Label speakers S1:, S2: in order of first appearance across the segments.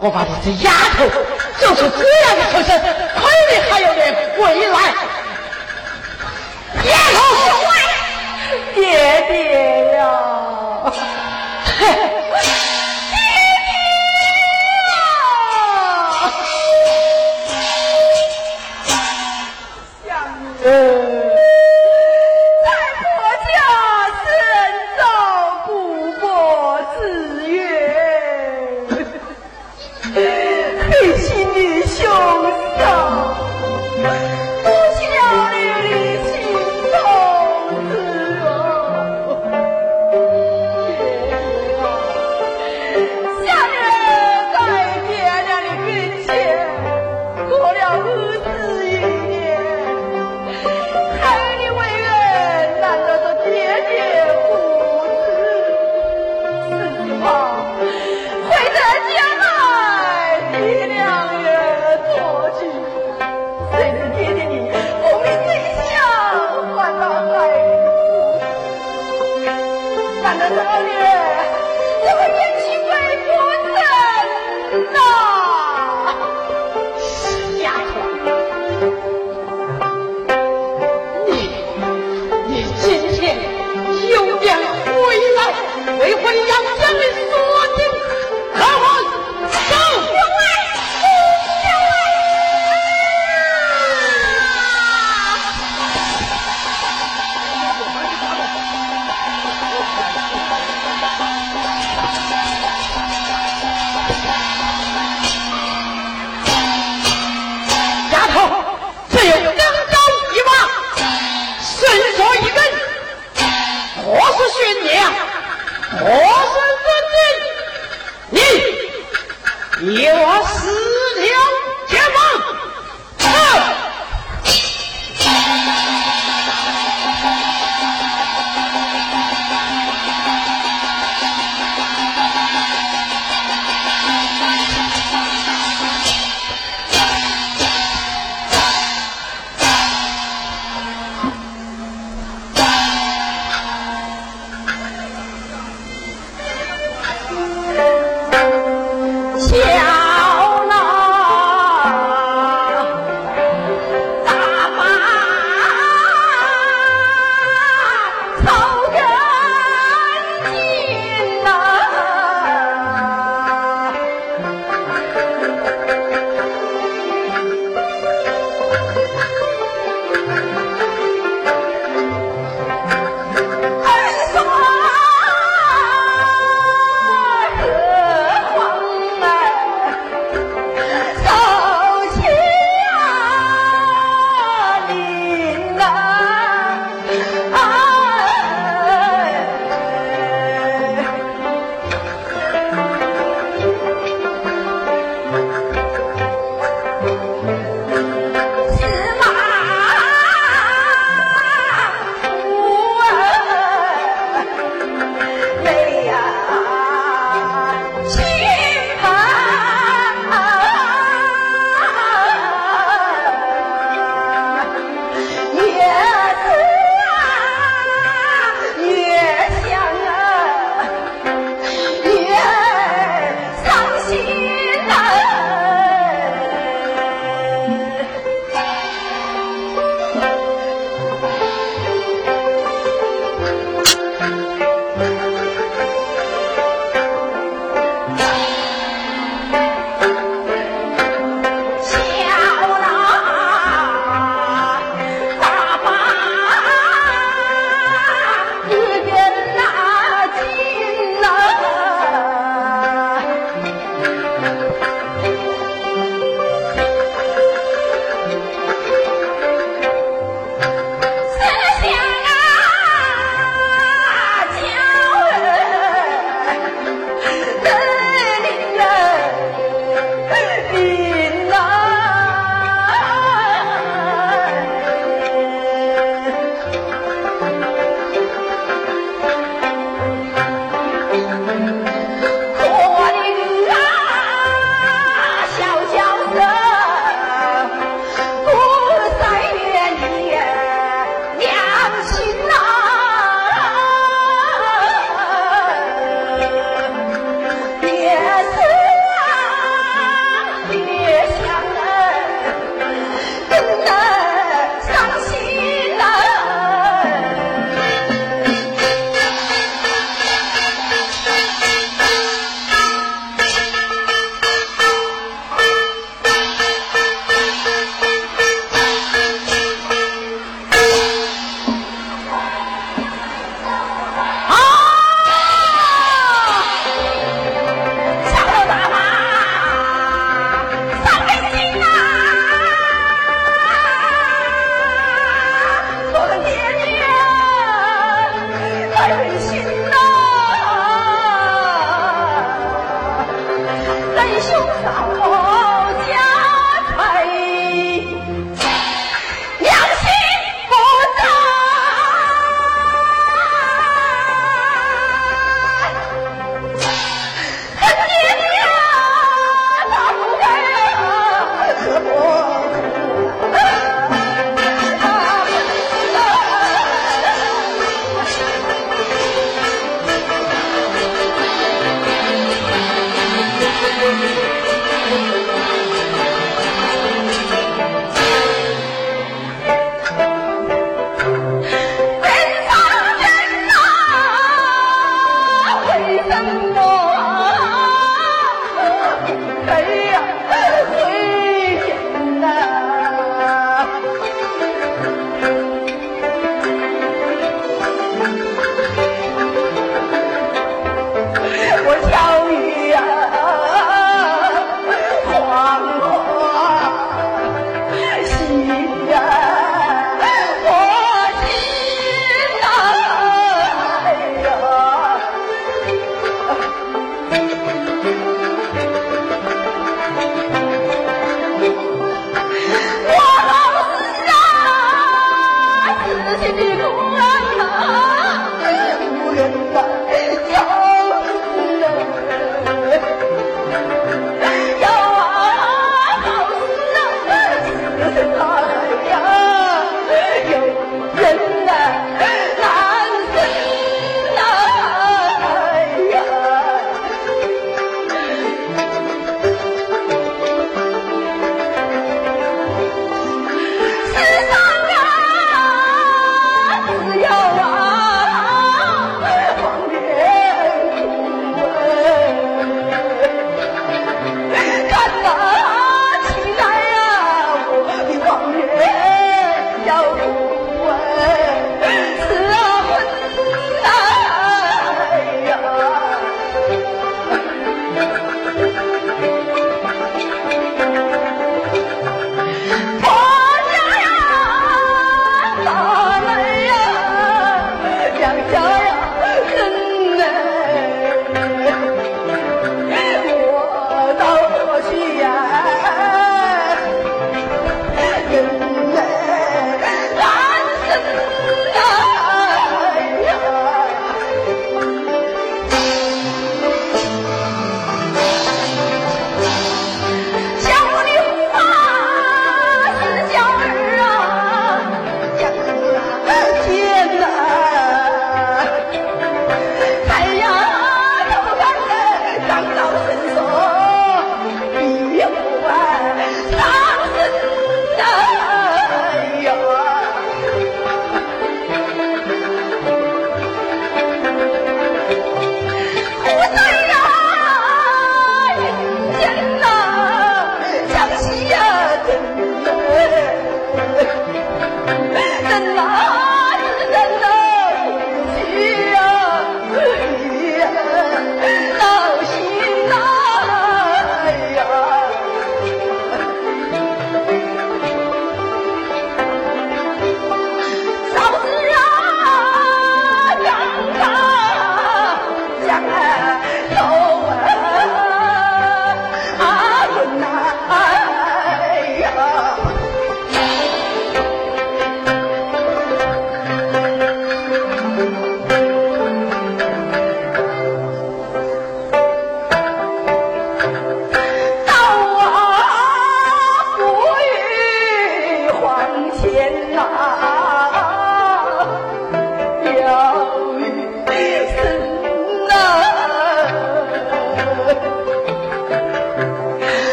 S1: 我把这丫头就是这样的出身，亏你还有脸回来。丫头，
S2: 爹爹呀！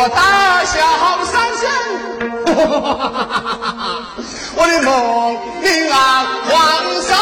S3: 我大笑三声，我的梦里啊，皇上。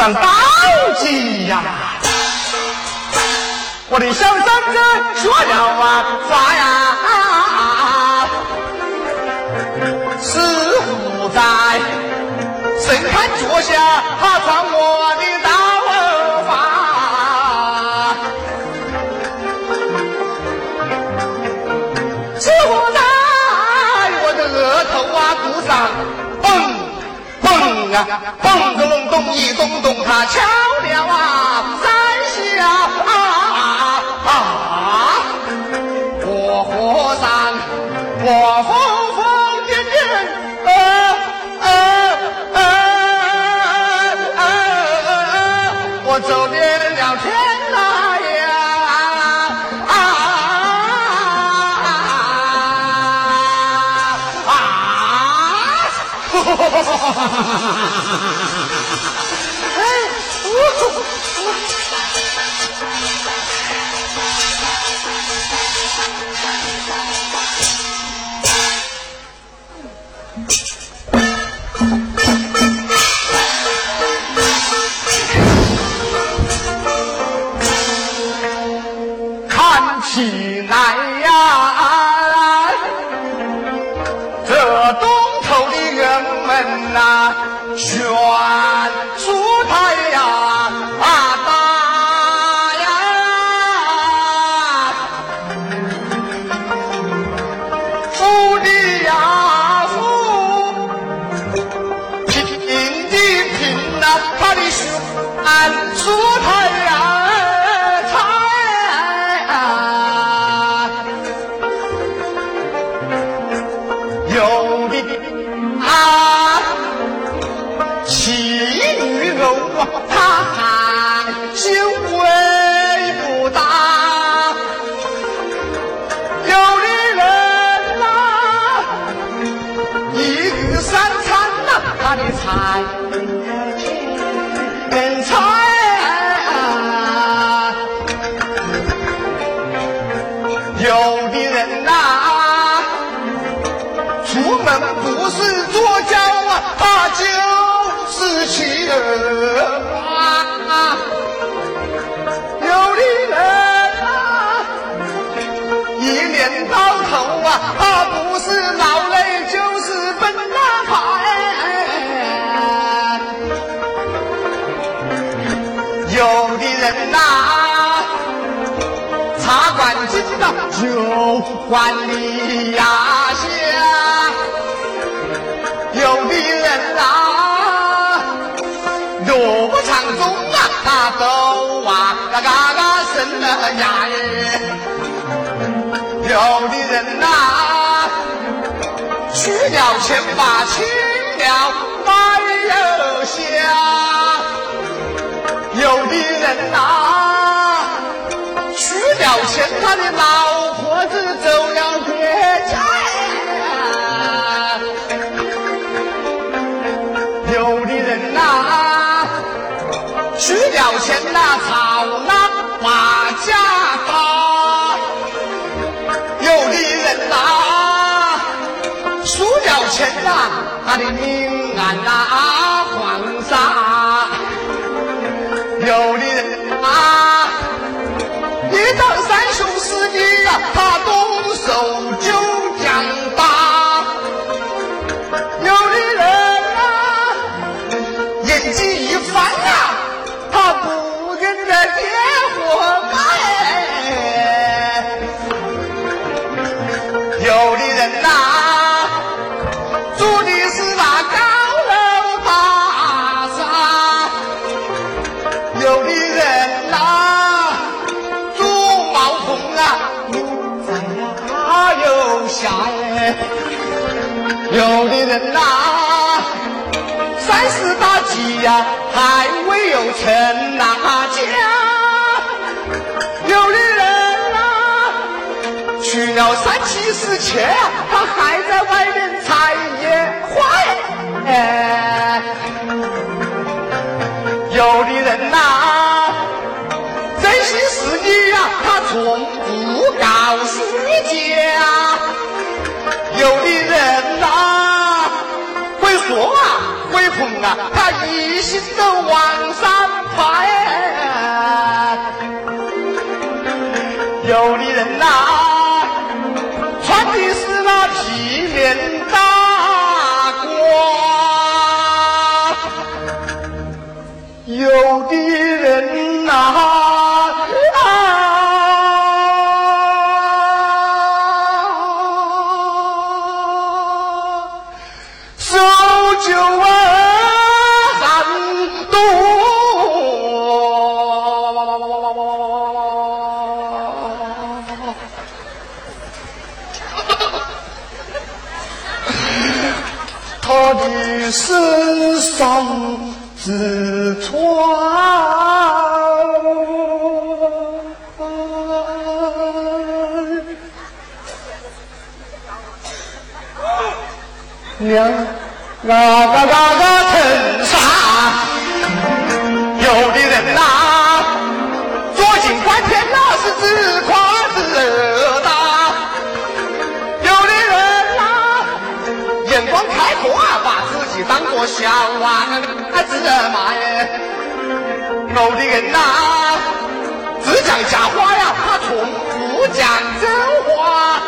S3: 上刀级呀！我的小三子说了啊抓呀，师傅在神龛坐下，他传我的道法。师傅在我的额头啊骨上蹦蹦啊蹦个隆咚一咚咚，他敲了啊三下啊啊！我和尚，我疯疯癫癫，呃呃呃呃呃，我走遍了天涯呀啊啊！啊，啊，不是劳累就是奔那牌。有的人呐、茶馆进到酒馆里呀下，有的人呐啊，肉肠中啊，他都啊嘎嘎嘎生了牙耶。有的人呐、去了钱把亲了买又香。有的人呐、去了钱，他的老婆子走了别家。有的人呐、去了钱呐、钱呐、他的命案呐、人呐、三十大几呀、还未有成那家，有的人呐、娶了三妻四妾，他还在外面采野花。哎，有的人呐、真心实意呀，他从不告诉家。有的人呐、说啊，会红啊，他一心都往上爬。有的人呐、穿的是那皮棉穿两个个个个衬衫，有的人呐、坐井观天那是自夸自大，有的人呐、眼光开阔啊，把自己当做小王子嘛耶。有的人呐、只讲假话呀，他从不讲真话。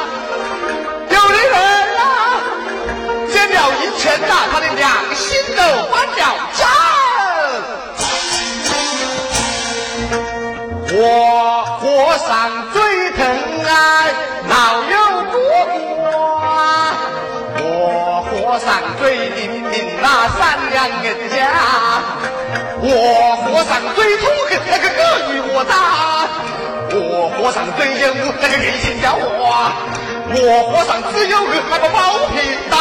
S3: 拳呐、他的良心都翻了账。我和尚最疼爱老友不过，我和尚最怜悯那善良人家，我和尚最痛恨那个恶与我大，我和尚最厌恶那个人心狡猾，我和尚只有个那个包皮大。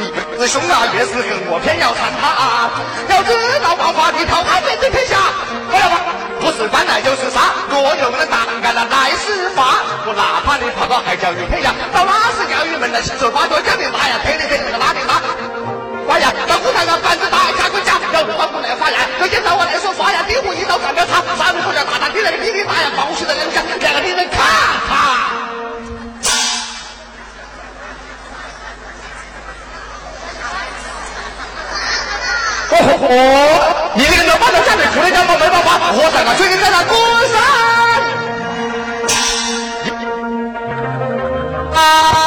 S3: 你师兄啊，越是恨我，偏要缠他。啊要知道王法的讨他面对天下，不要吧，不是官来就是杀。若有人胆敢了来施法，我哪怕你跑到海角与天涯，到哪是钓鱼门来亲手抓住，叫你打呀，推你推那个拉你拉。哎呀，到古台上板子大下棍架，要如花姑娘发呀，要见到我来说发呀，顶我一刀斩了他，杀人不了打他，你那个弟弟打呀，光绪的人家，两个女人看他。哦！你那个能把它站得出来，干嘛没办法，火山啊，最近在那滚山。啊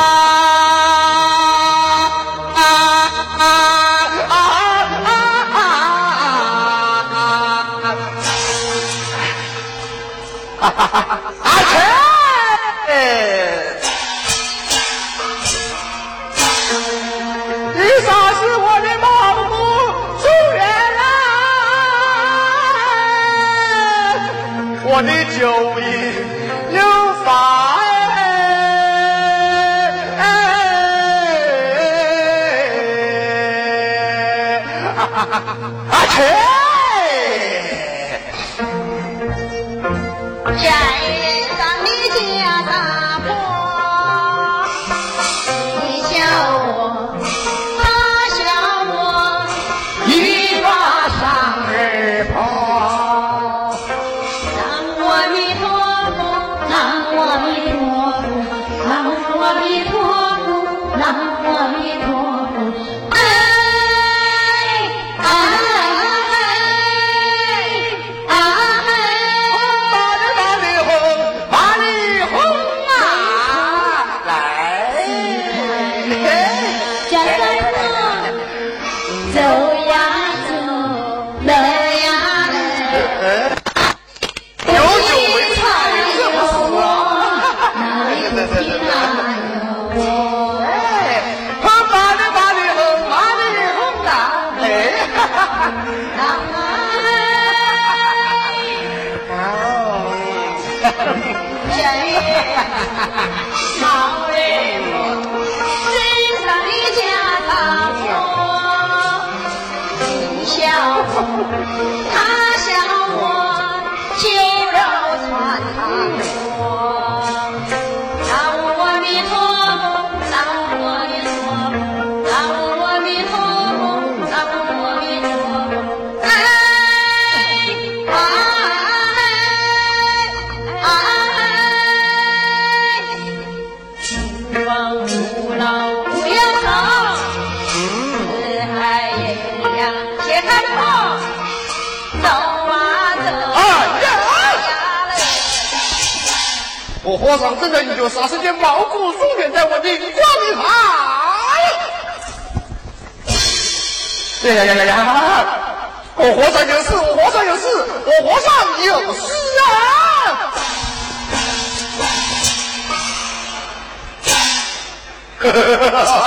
S2: 和尚正在研究啥时间毛骨悚然在我的光下。呀呀呀呀呀！我和尚有事，我和尚有事，我和尚有事啊！哈哈哈哈哈！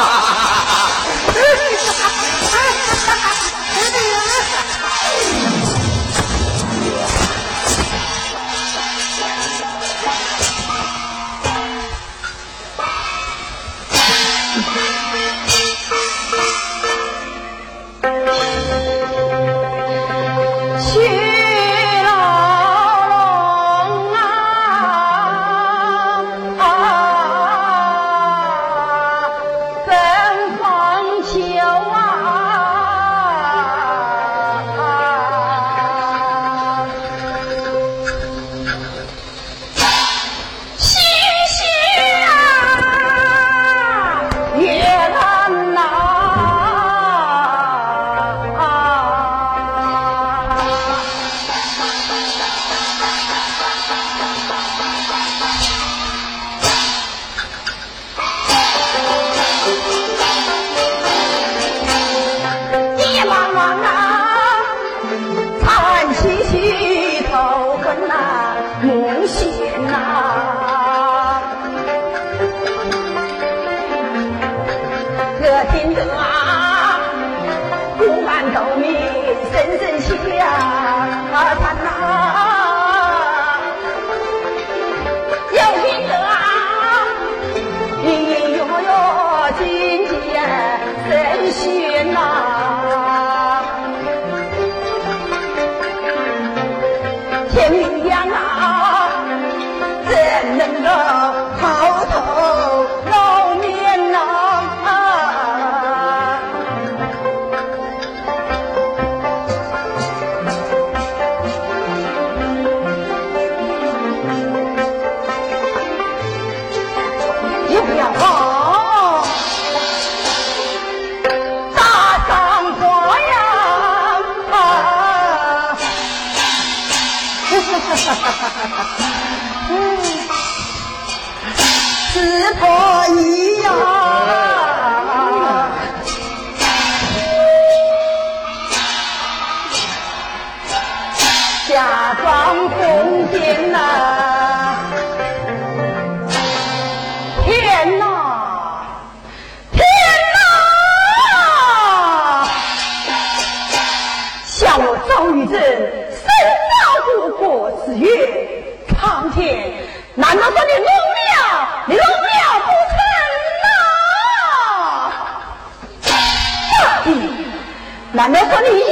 S3: 那那说你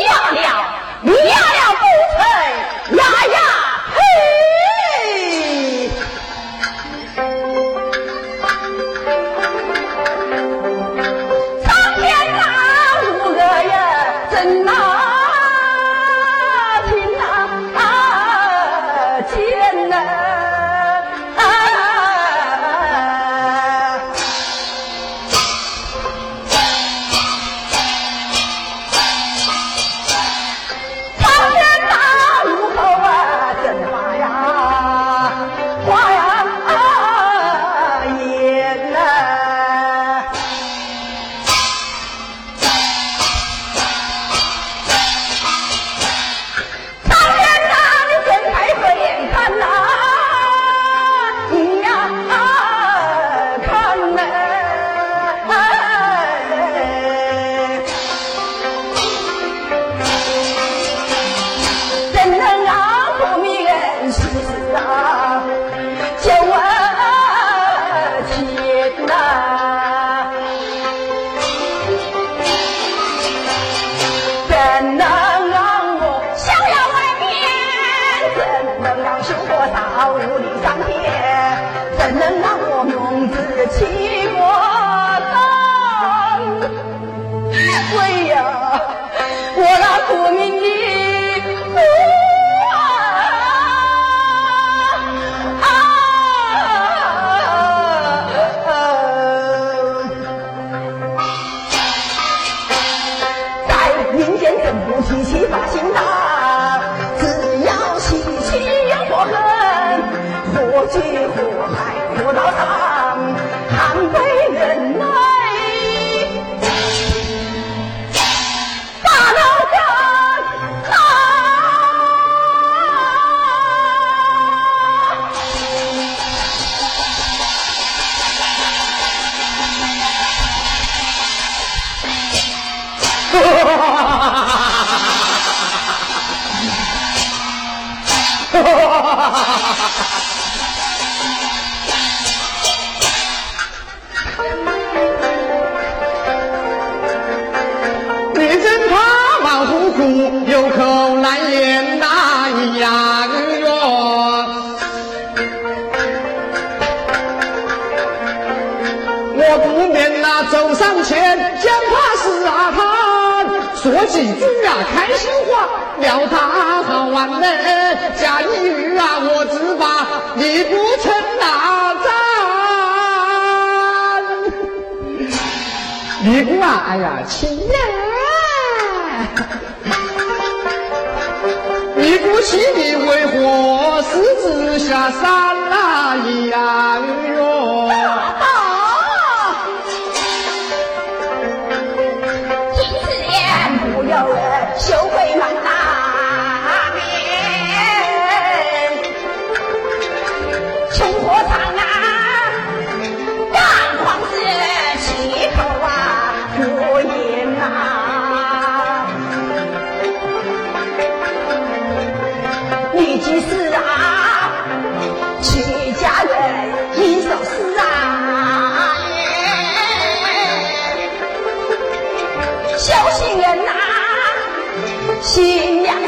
S3: 几句啊开心话，聊他好玩呢。假一语啊，我只把你不成哪赞。李姑啊，哎呀，亲呀！尼姑妻你为何私自下山啦呀哟？
S2: 一句是啊，娶家人一首诗啊，小心人呐，
S3: 新娘。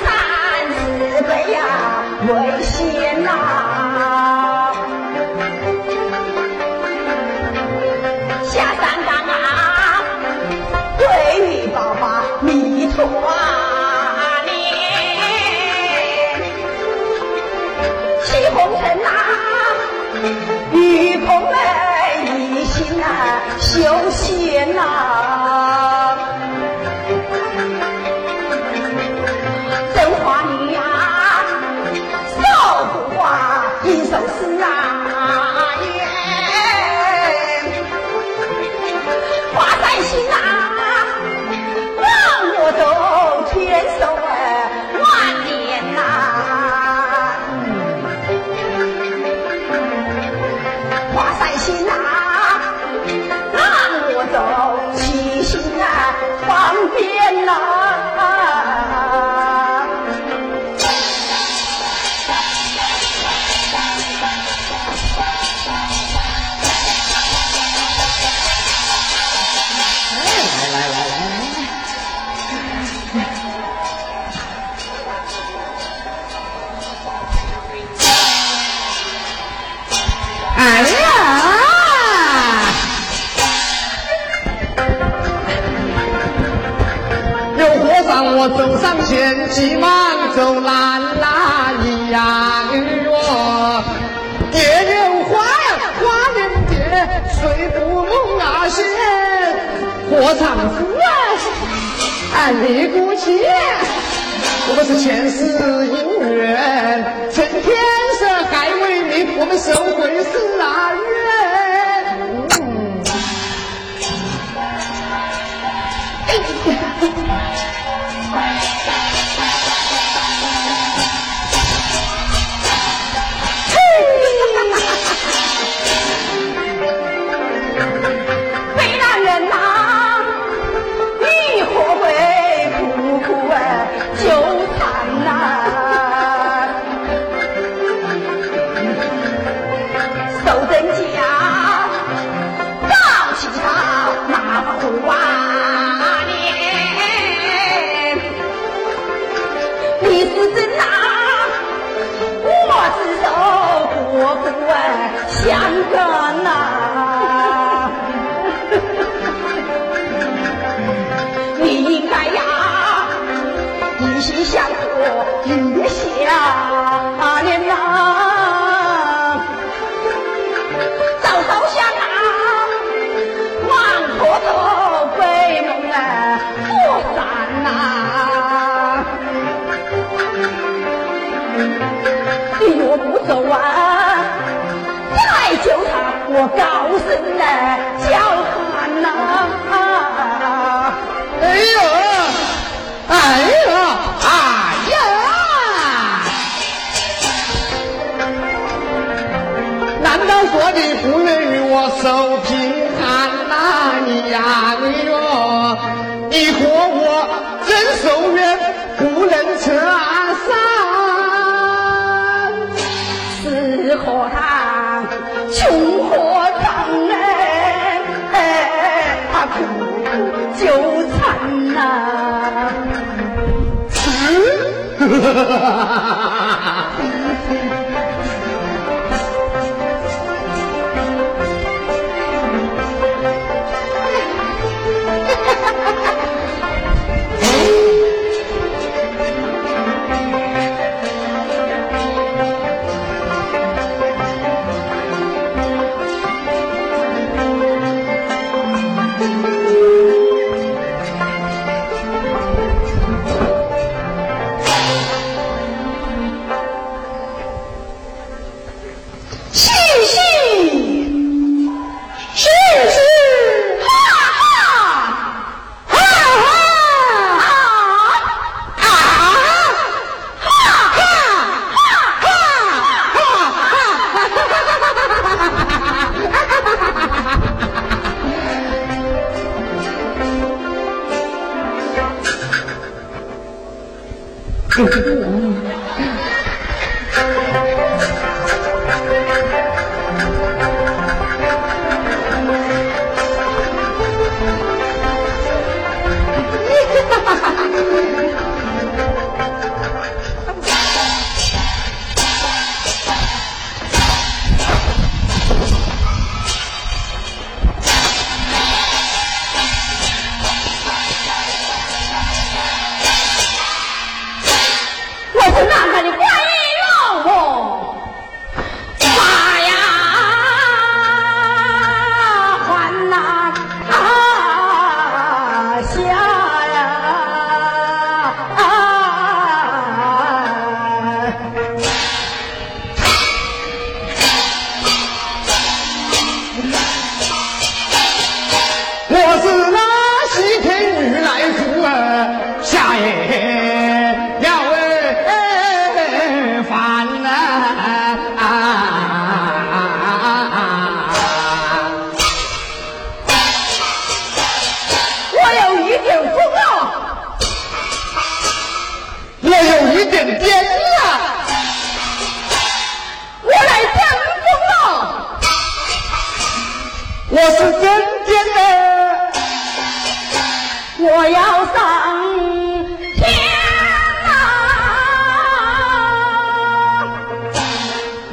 S3: 丈夫啊，啊你姑且，我们是前世姻缘，趁天色还未明，我们收回是啊
S2: 不走啊，再救他我高声的叫喊呐、
S3: 哎呦，哎呦，哎呀！难道说你不愿与我守平安呐？你呀，你哟，你和我真夙
S2: 可叹，穷和长哎，他苦就惨呐。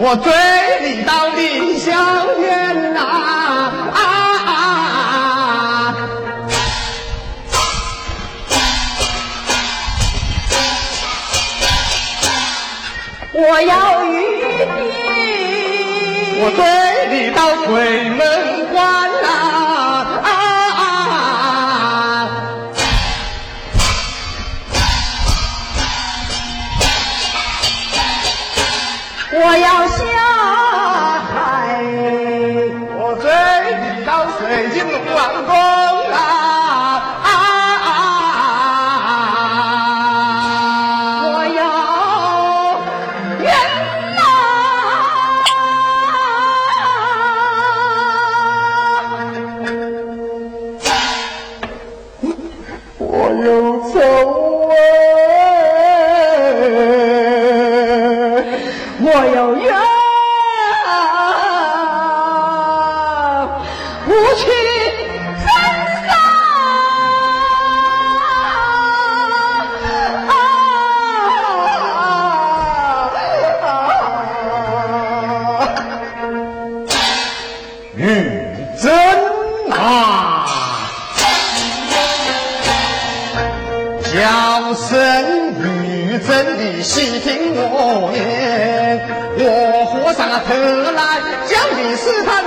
S3: 我追你到凌霄远呐！
S2: 我要与你，
S3: 我追你到鬼门关呐！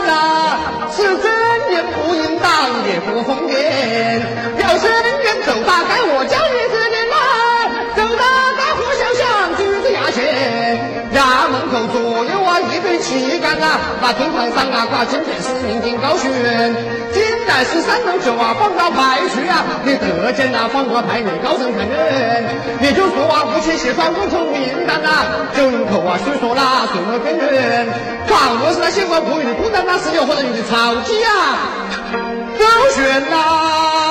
S3: 那，是真言不应当，也不疯癫。要深冤走大街我教你指点呐，走大大和小巷举着牙签，衙门口左右啊一对旗杆啊，把军牌上啊挂金匾是名金高悬。金来是三种酒啊，放到牌去啊，你得见那放过牌，你高声喊人。你就说啊，无钱写双无从名单呐，九龙口啊，虽说啦，水么边缘，倘若是那些官不与你不单那是有或者与你吵架，高悬呐。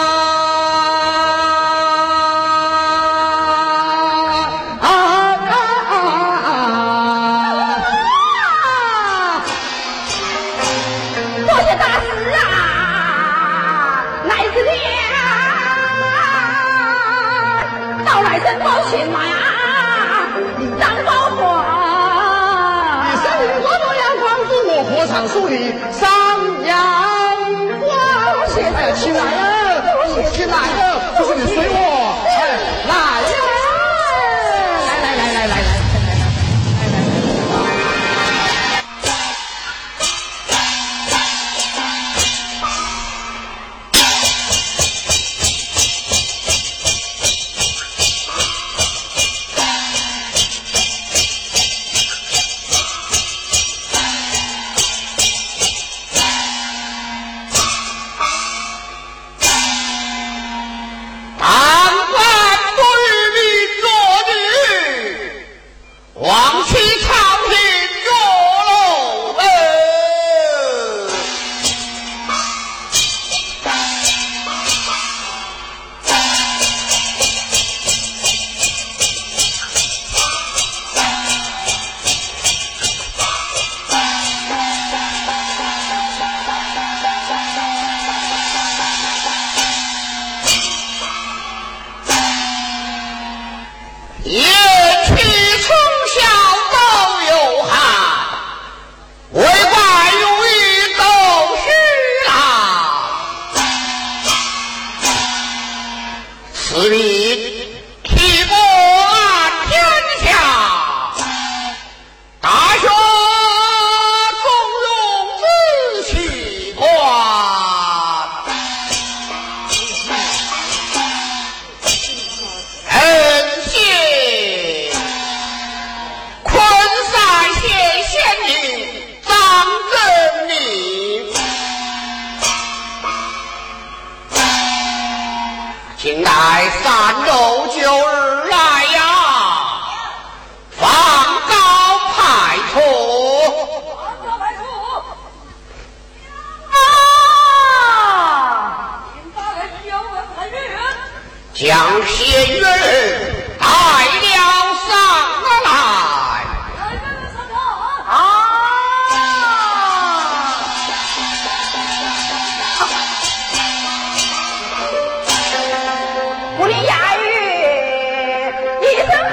S2: Yeah.